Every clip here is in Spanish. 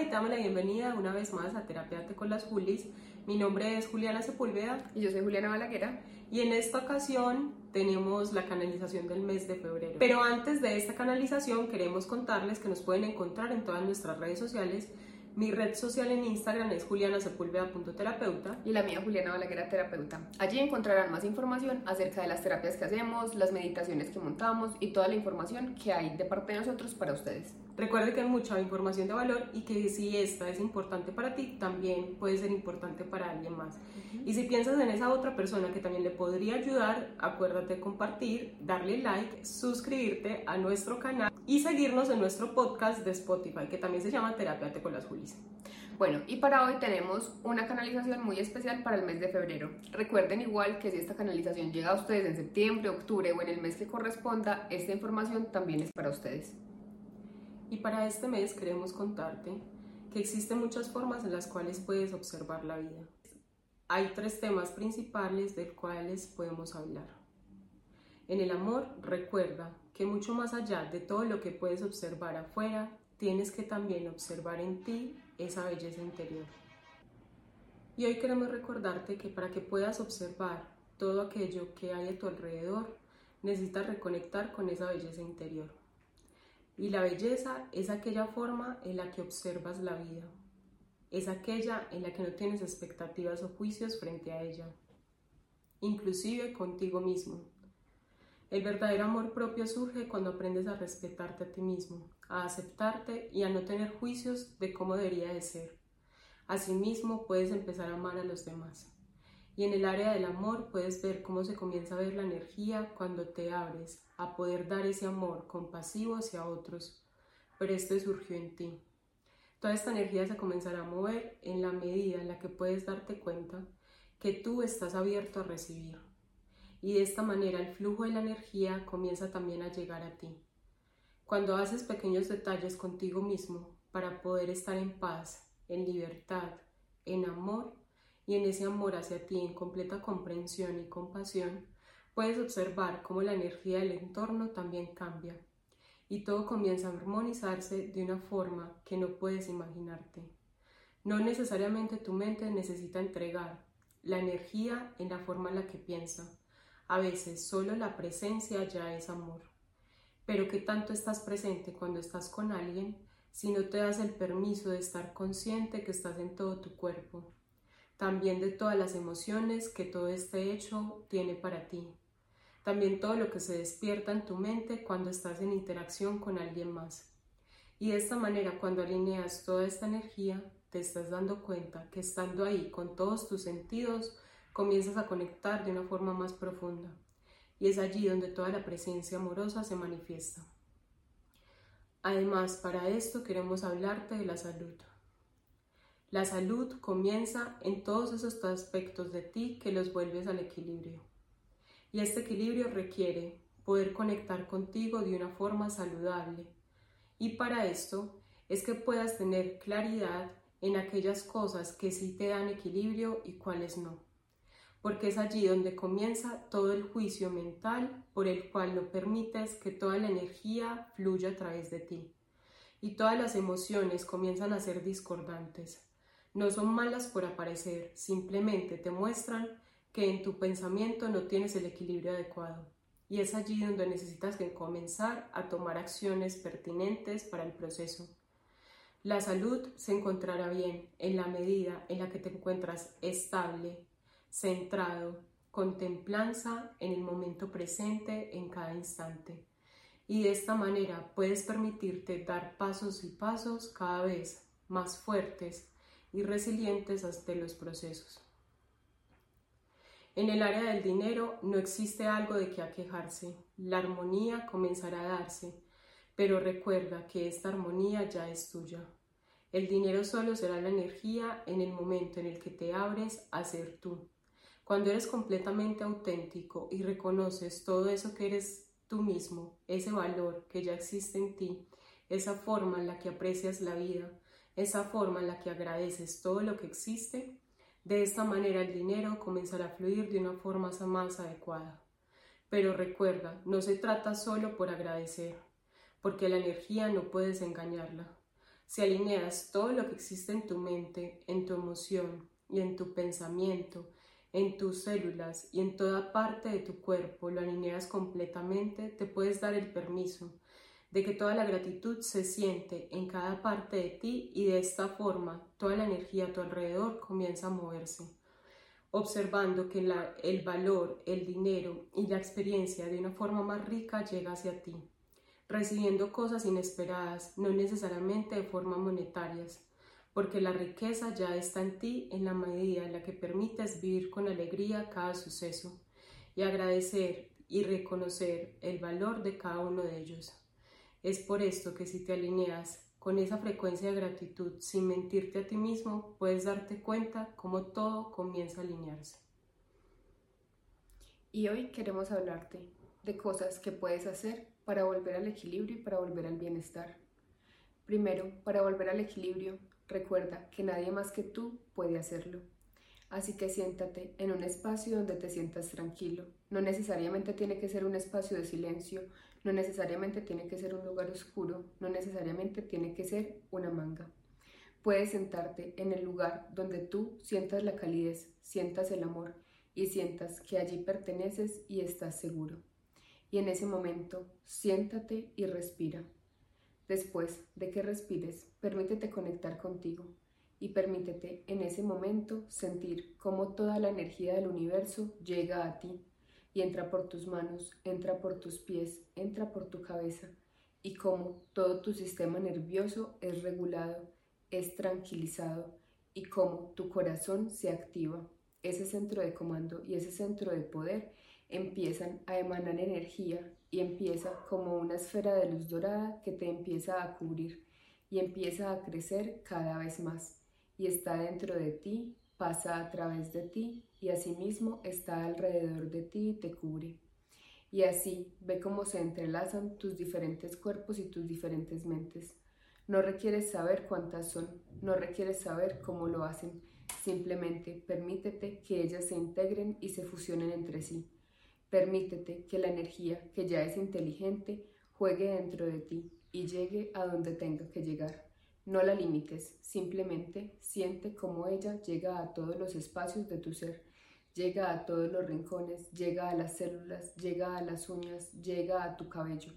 Hola y te damos la bienvenida una vez más a Terapiate con las Julis. Mi nombre es Juliana Sepúlveda. Y yo soy Juliana Balaguera. Y en esta ocasión tenemos la canalización del mes de febrero. Pero antes de esta canalización queremos contarles que nos pueden encontrar en todas nuestras redes sociales mi red social en Instagram es julianasepulveda.terapeuta. Y la mía, Juliana Balaguera Terapeuta. Allí encontrarán más información acerca de las terapias que hacemos, las meditaciones que montamos y toda la información que hay de parte de nosotros para ustedes. Recuerde que hay mucha información de valor y que si esta es importante para ti, también puede ser importante para alguien más. Y si piensas en esa otra persona que también le podría ayudar, acuérdate de compartir, darle like, suscribirte a nuestro canal y seguirnos en nuestro podcast de Spotify, que también se llama Terapia con las Julis. Bueno, y para hoy tenemos una canalización muy especial para el mes de febrero. Recuerden igual que si esta canalización llega a ustedes en septiembre, octubre o en el mes que corresponda, esta información también es para ustedes. Y para este mes queremos contarte que existen muchas formas en las cuales puedes observar la vida. Hay tres temas principales del cuales podemos hablar. En el amor, recuerda que mucho más allá de todo lo que puedes observar afuera, tienes que también observar en ti esa belleza interior. Y hoy queremos recordarte que para que puedas observar todo aquello que hay a tu alrededor, necesitas reconectar con esa belleza interior. Y la belleza es aquella forma en la que observas la vida. Es aquella en la que no tienes expectativas o juicios frente a ella, inclusive contigo mismo. El verdadero amor propio surge cuando aprendes a respetarte a ti mismo, a aceptarte y a no tener juicios de cómo debería de ser. Asimismo, puedes empezar a amar a los demás. Y en el área del amor puedes ver cómo se comienza a ver la energía cuando te abres a poder dar ese amor compasivo hacia otros. Pero esto surgió en ti. Toda esta energía se comenzará a mover en la medida en la que puedes darte cuenta que tú estás abierto a recibir. Y de esta manera el flujo de la energía comienza también a llegar a ti. Cuando haces pequeños detalles contigo mismo para poder estar en paz, en libertad, en amor, y en ese amor hacia ti en completa comprensión y compasión, puedes observar cómo la energía del entorno también cambia y todo comienza a armonizarse de una forma que no puedes imaginarte. No necesariamente tu mente necesita entregar la energía en la forma en la que piensa. A veces solo la presencia ya es amor. Pero ¿qué tanto estás presente cuando estás con alguien si no te das el permiso de estar consciente que estás en todo tu cuerpo? También de todas las emociones que todo este hecho tiene para ti, también todo lo que se despierta en tu mente cuando estás en interacción con alguien más. Y de esta manera, cuando alineas toda esta energía, te estás dando cuenta que estando ahí con todos tus sentidos, comienzas a conectar de una forma más profunda. Y es allí donde toda la presencia amorosa se manifiesta. Además, para esto queremos hablarte de la salud. La salud comienza en todos esos aspectos de ti que los vuelves al equilibrio. Y este equilibrio requiere poder conectar contigo de una forma saludable. Y para esto es que puedas tener claridad en aquellas cosas que sí te dan equilibrio y cuáles no. Porque es allí donde comienza todo el juicio mental por el cual no permites que toda la energía fluya a través de ti. Y todas las emociones comienzan a ser discordantes no son malas por aparecer, simplemente te muestran que en tu pensamiento no tienes el equilibrio adecuado. Y es allí donde necesitas comenzar a tomar acciones pertinentes para el proceso. La salud se encontrará bien en la medida en la que te encuentras estable, centrado, con templanza en el momento presente en cada instante. Y de esta manera puedes permitirte dar pasos y pasos cada vez más fuertes y resilientes ante los procesos. En el área del dinero no existe algo de que aquejarse, la armonía comenzará a darse, pero recuerda que esta armonía ya es tuya. El dinero solo será la energía en el momento en el que te abres a ser tú. Cuando eres completamente auténtico y reconoces todo eso que eres tú mismo, ese valor que ya existe en ti, esa forma en la que aprecias la vida, esa forma en la que agradeces todo lo que existe, de esta manera el dinero comenzará a fluir de una forma más adecuada. Pero recuerda, no se trata solo por agradecer, porque la energía no puedes engañarla. Si alineas todo lo que existe en tu mente, en tu emoción y en tu pensamiento, en tus células y en toda parte de tu cuerpo, lo alineas completamente, te puedes dar el permiso de que toda la gratitud se siente en cada parte de ti y de esta forma toda la energía a tu alrededor comienza a moverse, observando que el valor, el dinero y la experiencia de una forma más rica llega hacia ti, recibiendo cosas inesperadas, no necesariamente de forma monetarias, porque la riqueza ya está en ti en la medida en la que permites vivir con alegría cada suceso y agradecer y reconocer el valor de cada uno de ellos. Es por esto que si te alineas con esa frecuencia de gratitud sin mentirte a ti mismo, puedes darte cuenta cómo todo comienza a alinearse. Y hoy queremos hablarte de cosas que puedes hacer para volver al equilibrio y para volver al bienestar. Primero, para volver al equilibrio, recuerda que nadie más que tú puede hacerlo. Así que siéntate en un espacio donde te sientas tranquilo. No necesariamente tiene que ser un espacio de silencio, no necesariamente tiene que ser un lugar oscuro, no necesariamente tiene que ser una manga. Puedes sentarte en el lugar donde tú sientas la calidez, sientas el amor y sientas que allí perteneces y estás seguro. Y en ese momento, siéntate y respira. Después de que respires, permítete conectar contigo y permítete en ese momento sentir cómo toda la energía del universo llega a ti y entra por tus manos, entra por tus pies, entra por tu cabeza y cómo todo tu sistema nervioso es regulado, es tranquilizado y cómo tu corazón se activa. Ese centro de comando y ese centro de poder empiezan a emanar energía y empieza como una esfera de luz dorada que te empieza a cubrir y empieza a crecer cada vez más y está dentro de ti, pasa a través de ti y asimismo está alrededor de ti y te cubre. Y así ve cómo se entrelazan tus diferentes cuerpos y tus diferentes mentes. No requieres saber cuántas son, no requieres saber cómo lo hacen, simplemente permítete que ellas se integren y se fusionen entre sí. Permítete que la energía, que ya es inteligente, juegue dentro de ti y llegue a donde tenga que llegar. No la limites, simplemente siente cómo ella llega a todos los espacios de tu ser llega a todos los rincones, llega a las células, llega a las uñas, llega a tu cabello,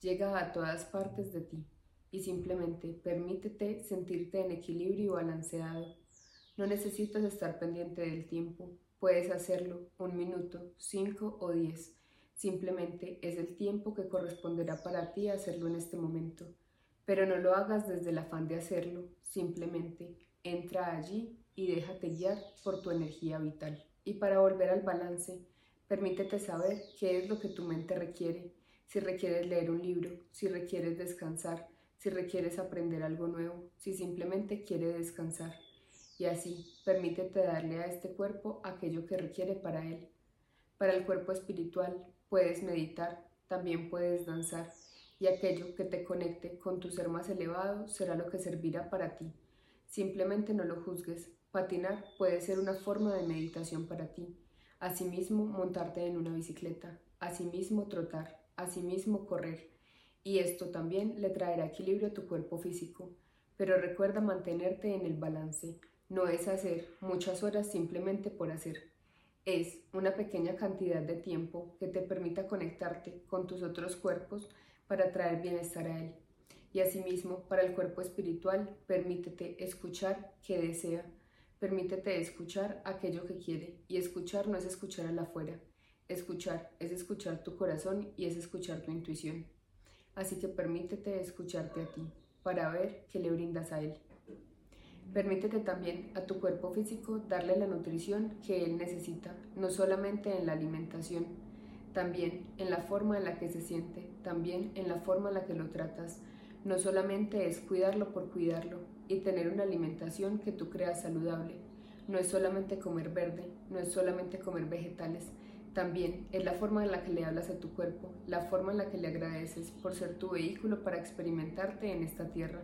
llega a todas partes de ti y simplemente permítete sentirte en equilibrio y balanceado. No necesitas estar pendiente del tiempo, puedes hacerlo un minuto, cinco o diez. Simplemente es el tiempo que corresponderá para ti hacerlo en este momento. Pero no lo hagas desde el afán de hacerlo, simplemente entra allí y déjate guiar por tu energía vital. Y para volver al balance, permítete saber qué es lo que tu mente requiere, si requieres leer un libro, si requieres descansar, si requieres aprender algo nuevo, si simplemente quieres descansar. Y así, permítete darle a este cuerpo aquello que requiere para él. Para el cuerpo espiritual, puedes meditar, también puedes danzar, y aquello que te conecte con tu ser más elevado será lo que servirá para ti. Simplemente no lo juzgues, Patinar puede ser una forma de meditación para ti. Asimismo, montarte en una bicicleta. Asimismo, trotar. Asimismo, correr. Y esto también le traerá equilibrio a tu cuerpo físico. Pero recuerda mantenerte en el balance. No es hacer muchas horas simplemente por hacer. Es una pequeña cantidad de tiempo que te permita conectarte con tus otros cuerpos para traer bienestar a él. Y asimismo, para el cuerpo espiritual, permítete escuchar que desea Permítete escuchar aquello que quiere y escuchar no es escuchar al afuera. Escuchar es escuchar tu corazón y es escuchar tu intuición. Así que permítete escucharte a ti para ver qué le brindas a él. Permítete también a tu cuerpo físico darle la nutrición que él necesita, no solamente en la alimentación, también en la forma en la que se siente, también en la forma en la que lo tratas. No solamente es cuidarlo por cuidarlo, y tener una alimentación que tú creas saludable. No es solamente comer verde, no es solamente comer vegetales, también es la forma en la que le hablas a tu cuerpo, la forma en la que le agradeces por ser tu vehículo para experimentarte en esta tierra.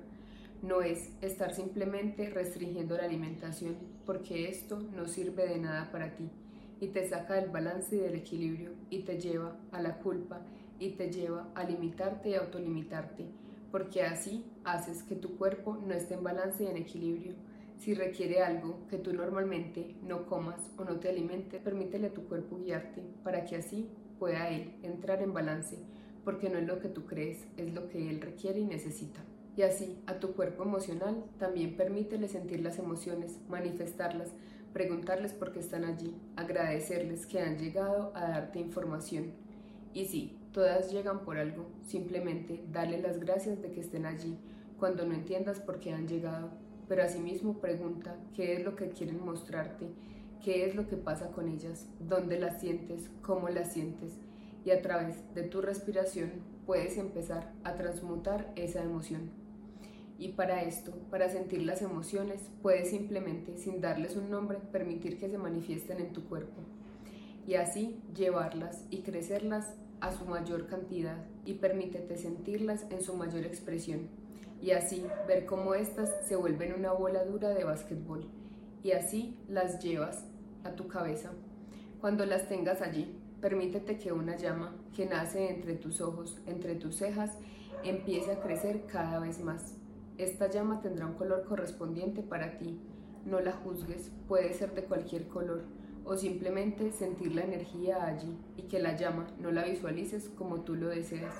No es estar simplemente restringiendo la alimentación, porque esto no sirve de nada para ti y te saca del balance y del equilibrio y te lleva a la culpa y te lleva a limitarte y autolimitarte porque así haces que tu cuerpo no esté en balance y en equilibrio. Si requiere algo que tú normalmente no comas o no te alimentes, permítele a tu cuerpo guiarte para que así pueda él entrar en balance, porque no es lo que tú crees, es lo que él requiere y necesita. Y así, a tu cuerpo emocional también permítele sentir las emociones, manifestarlas, preguntarles por qué están allí, agradecerles que han llegado a darte información. Y sí, todas llegan por algo, simplemente dale las gracias de que estén allí cuando no entiendas por qué han llegado, pero asimismo pregunta qué es lo que quieren mostrarte, qué es lo que pasa con ellas, dónde las sientes, cómo las sientes, y a través de tu respiración puedes empezar a transmutar esa emoción. Y para esto, para sentir las emociones, puedes simplemente, sin darles un nombre, permitir que se manifiesten en tu cuerpo. Y así llevarlas y crecerlas a su mayor cantidad y permítete sentirlas en su mayor expresión. Y así ver cómo éstas se vuelven una bola dura de básquetbol. Y así las llevas a tu cabeza. Cuando las tengas allí, permítete que una llama que nace entre tus ojos, entre tus cejas, empiece a crecer cada vez más esta llama tendrá un color correspondiente para ti. No la juzgues, puede ser de cualquier color, o simplemente sentir la energía allí y que la llama no la visualices como tú lo deseas.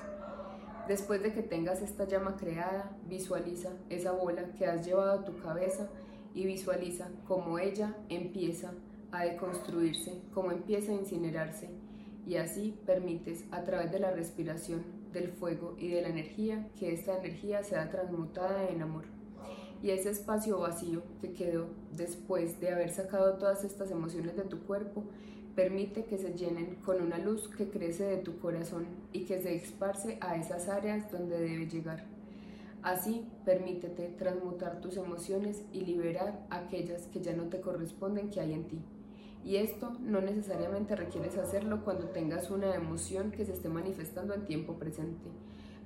Después de que tengas esta llama creada, visualiza esa bola que has llevado a tu cabeza y visualiza cómo ella empieza a deconstruirse, cómo empieza a incinerarse y así permites a través de la respiración del fuego y de la energía, que esta energía sea transmutada en amor. Y ese espacio vacío que quedó después de haber sacado todas estas emociones de tu cuerpo, permite que se llenen con una luz que crece de tu corazón y que se esparce a esas áreas donde debe llegar. Así, permítete transmutar tus emociones y liberar aquellas que ya no te corresponden que hay en ti. Y esto no necesariamente requieres hacerlo cuando tengas una emoción que se esté manifestando en tiempo presente.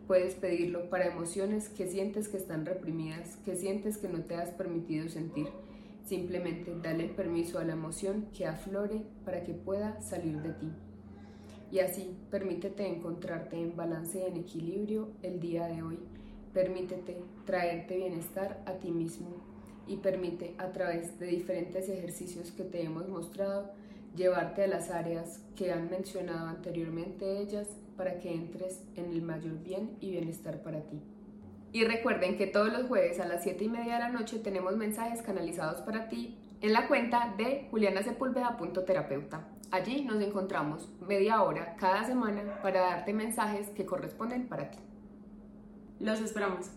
Puedes pedirlo para emociones que sientes que están reprimidas, que sientes que no te has permitido sentir. Simplemente dale permiso a la emoción que aflore para que pueda salir de ti. Y así, permítete encontrarte en balance y en equilibrio el día de hoy. Permítete traerte bienestar a ti mismo, y permite a través de diferentes ejercicios que te hemos mostrado llevarte a las áreas que han mencionado anteriormente ellas para que entres en el mayor bien y bienestar para ti. Y recuerden que todos los jueves a las 7 y media de la noche tenemos mensajes canalizados para ti en la cuenta de julianasepulveda.terapeuta. Allí nos encontramos media hora cada semana para darte mensajes que corresponden para ti. Los esperamos.